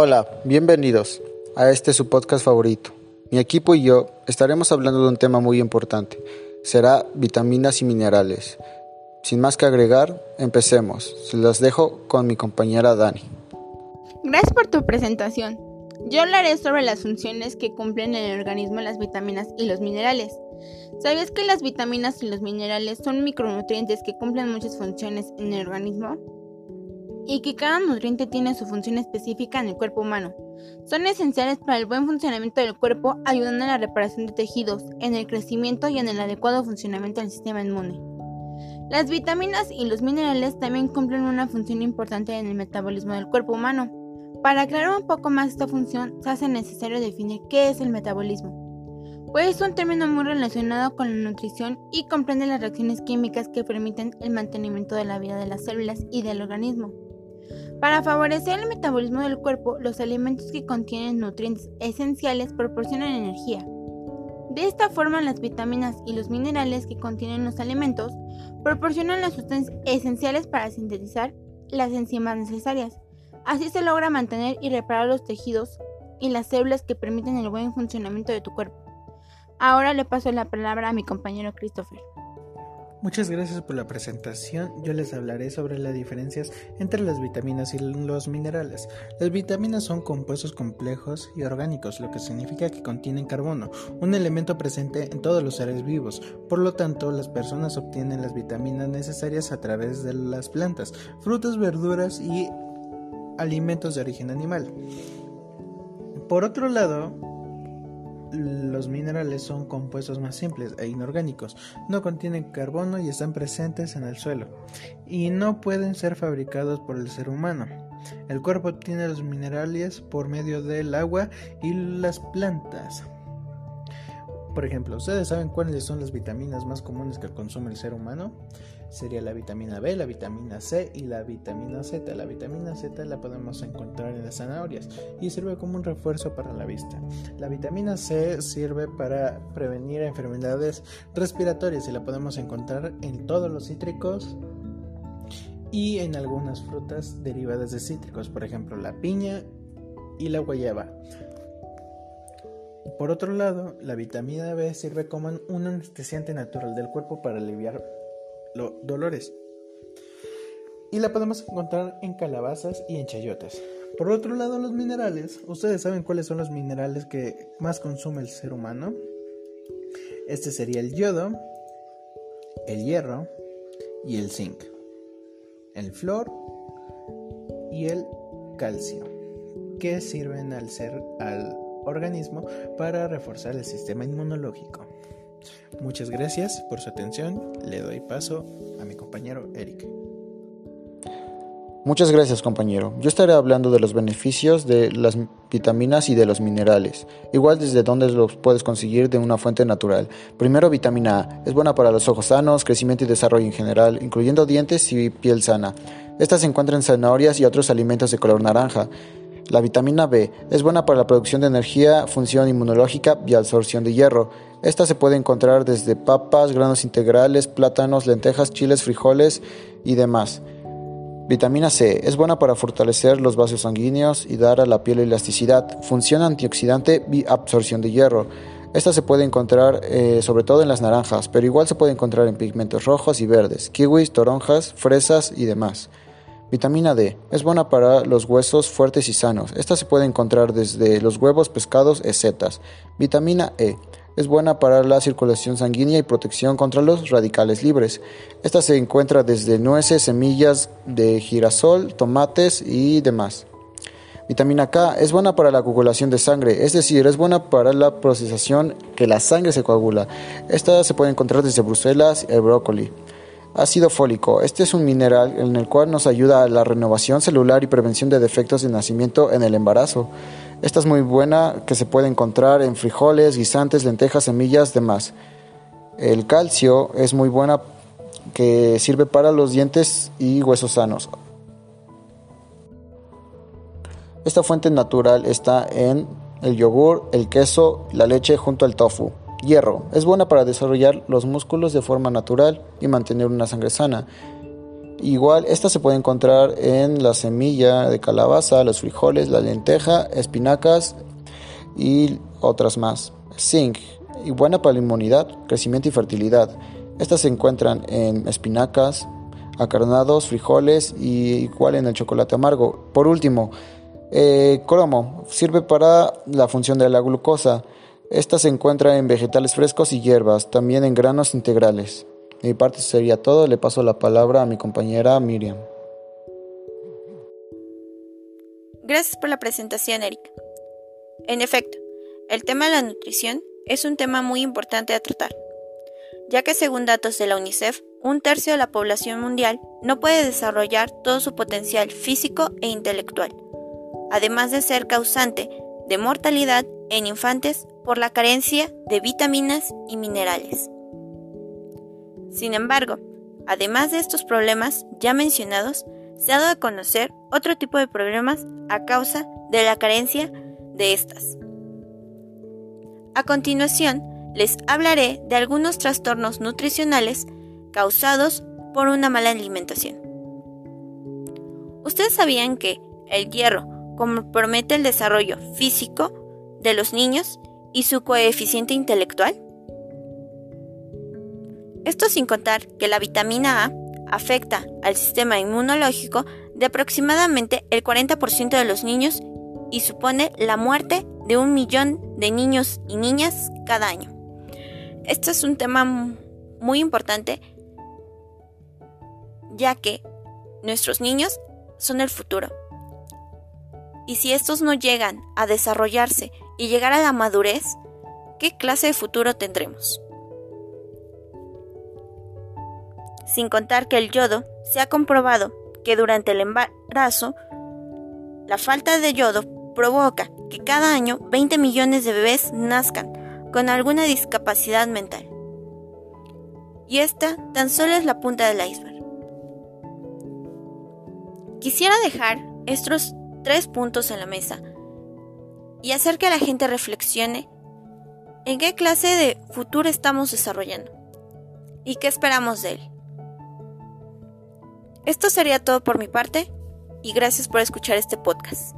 Hola, bienvenidos a este su podcast favorito. Mi equipo y yo estaremos hablando de un tema muy importante. Será vitaminas y minerales. Sin más que agregar, empecemos. Se las dejo con mi compañera Dani. Gracias por tu presentación. Yo hablaré sobre las funciones que cumplen en el organismo las vitaminas y los minerales. ¿Sabías que las vitaminas y los minerales son micronutrientes que cumplen muchas funciones en el organismo? Y que cada nutriente tiene su función específica en el cuerpo humano. Son esenciales para el buen funcionamiento del cuerpo, ayudando en la reparación de tejidos, en el crecimiento y en el adecuado funcionamiento del sistema inmune. Las vitaminas y los minerales también cumplen una función importante en el metabolismo del cuerpo humano. Para aclarar un poco más esta función, se hace necesario definir qué es el metabolismo. Pues es un término muy relacionado con la nutrición y comprende las reacciones químicas que permiten el mantenimiento de la vida de las células y del organismo. Para favorecer el metabolismo del cuerpo, los alimentos que contienen nutrientes esenciales proporcionan energía. De esta forma, las vitaminas y los minerales que contienen los alimentos proporcionan las sustancias esenciales para sintetizar las enzimas necesarias. Así se logra mantener y reparar los tejidos y las células que permiten el buen funcionamiento de tu cuerpo. Ahora le paso la palabra a mi compañero Christopher. Muchas gracias por la presentación. Yo les hablaré sobre las diferencias entre las vitaminas y los minerales. Las vitaminas son compuestos complejos y orgánicos, lo que significa que contienen carbono, un elemento presente en todos los seres vivos. Por lo tanto, las personas obtienen las vitaminas necesarias a través de las plantas, frutas, verduras y alimentos de origen animal. Por otro lado, los minerales son compuestos más simples e inorgánicos, no contienen carbono y están presentes en el suelo, y no pueden ser fabricados por el ser humano. El cuerpo obtiene los minerales por medio del agua y las plantas. Por ejemplo, ¿ustedes saben cuáles son las vitaminas más comunes que consume el ser humano? Sería la vitamina B, la vitamina C y la vitamina Z. La vitamina Z la podemos encontrar en las zanahorias y sirve como un refuerzo para la vista. La vitamina C sirve para prevenir enfermedades respiratorias y la podemos encontrar en todos los cítricos y en algunas frutas derivadas de cítricos, por ejemplo la piña y la guayaba. Por otro lado, la vitamina B sirve como un anestesiante natural del cuerpo para aliviar los dolores. Y la podemos encontrar en calabazas y en chayotes. Por otro lado, los minerales. ¿Ustedes saben cuáles son los minerales que más consume el ser humano? Este sería el yodo, el hierro y el zinc. El flor y el calcio, que sirven al ser al organismo para reforzar el sistema inmunológico. Muchas gracias por su atención. Le doy paso a mi compañero Eric. Muchas gracias compañero. Yo estaré hablando de los beneficios de las vitaminas y de los minerales. Igual desde dónde los puedes conseguir de una fuente natural. Primero vitamina A. Es buena para los ojos sanos, crecimiento y desarrollo en general, incluyendo dientes y piel sana. Esta se encuentra en zanahorias y otros alimentos de color naranja. La vitamina B es buena para la producción de energía, función inmunológica y absorción de hierro. Esta se puede encontrar desde papas, granos integrales, plátanos, lentejas, chiles, frijoles y demás. Vitamina C es buena para fortalecer los vasos sanguíneos y dar a la piel elasticidad. Función antioxidante y absorción de hierro. Esta se puede encontrar eh, sobre todo en las naranjas, pero igual se puede encontrar en pigmentos rojos y verdes, kiwis, toronjas, fresas y demás. Vitamina D. Es buena para los huesos fuertes y sanos. Esta se puede encontrar desde los huevos, pescados y setas. Vitamina E. Es buena para la circulación sanguínea y protección contra los radicales libres. Esta se encuentra desde nueces, semillas de girasol, tomates y demás. Vitamina K es buena para la coagulación de sangre, es decir, es buena para la procesación que la sangre se coagula. Esta se puede encontrar desde Bruselas y el brócoli. Ácido fólico. Este es un mineral en el cual nos ayuda a la renovación celular y prevención de defectos de nacimiento en el embarazo. Esta es muy buena que se puede encontrar en frijoles, guisantes, lentejas, semillas, demás. El calcio es muy buena que sirve para los dientes y huesos sanos. Esta fuente natural está en el yogur, el queso, la leche junto al tofu. Hierro. Es buena para desarrollar los músculos de forma natural y mantener una sangre sana. Igual, esta se puede encontrar en la semilla de calabaza, los frijoles, la lenteja, espinacas y otras más. Zinc, y buena para la inmunidad, crecimiento y fertilidad. Estas se encuentran en espinacas, acarnados, frijoles y igual en el chocolate amargo. Por último, eh, cromo, sirve para la función de la glucosa. Esta se encuentra en vegetales frescos y hierbas, también en granos integrales. De mi parte sería todo, le paso la palabra a mi compañera Miriam. Gracias por la presentación, Eric. En efecto, el tema de la nutrición es un tema muy importante a tratar, ya que según datos de la UNICEF, un tercio de la población mundial no puede desarrollar todo su potencial físico e intelectual, además de ser causante de mortalidad en infantes por la carencia de vitaminas y minerales. Sin embargo, además de estos problemas ya mencionados, se ha dado a conocer otro tipo de problemas a causa de la carencia de estas. A continuación, les hablaré de algunos trastornos nutricionales causados por una mala alimentación. ¿Ustedes sabían que el hierro compromete el desarrollo físico de los niños y su coeficiente intelectual? Esto sin contar que la vitamina A afecta al sistema inmunológico de aproximadamente el 40% de los niños y supone la muerte de un millón de niños y niñas cada año. Esto es un tema muy importante ya que nuestros niños son el futuro. Y si estos no llegan a desarrollarse y llegar a la madurez, ¿qué clase de futuro tendremos? Sin contar que el yodo se ha comprobado que durante el embarazo la falta de yodo provoca que cada año 20 millones de bebés nazcan con alguna discapacidad mental. Y esta tan solo es la punta del iceberg. Quisiera dejar estos tres puntos en la mesa y hacer que la gente reflexione en qué clase de futuro estamos desarrollando y qué esperamos de él. Esto sería todo por mi parte y gracias por escuchar este podcast.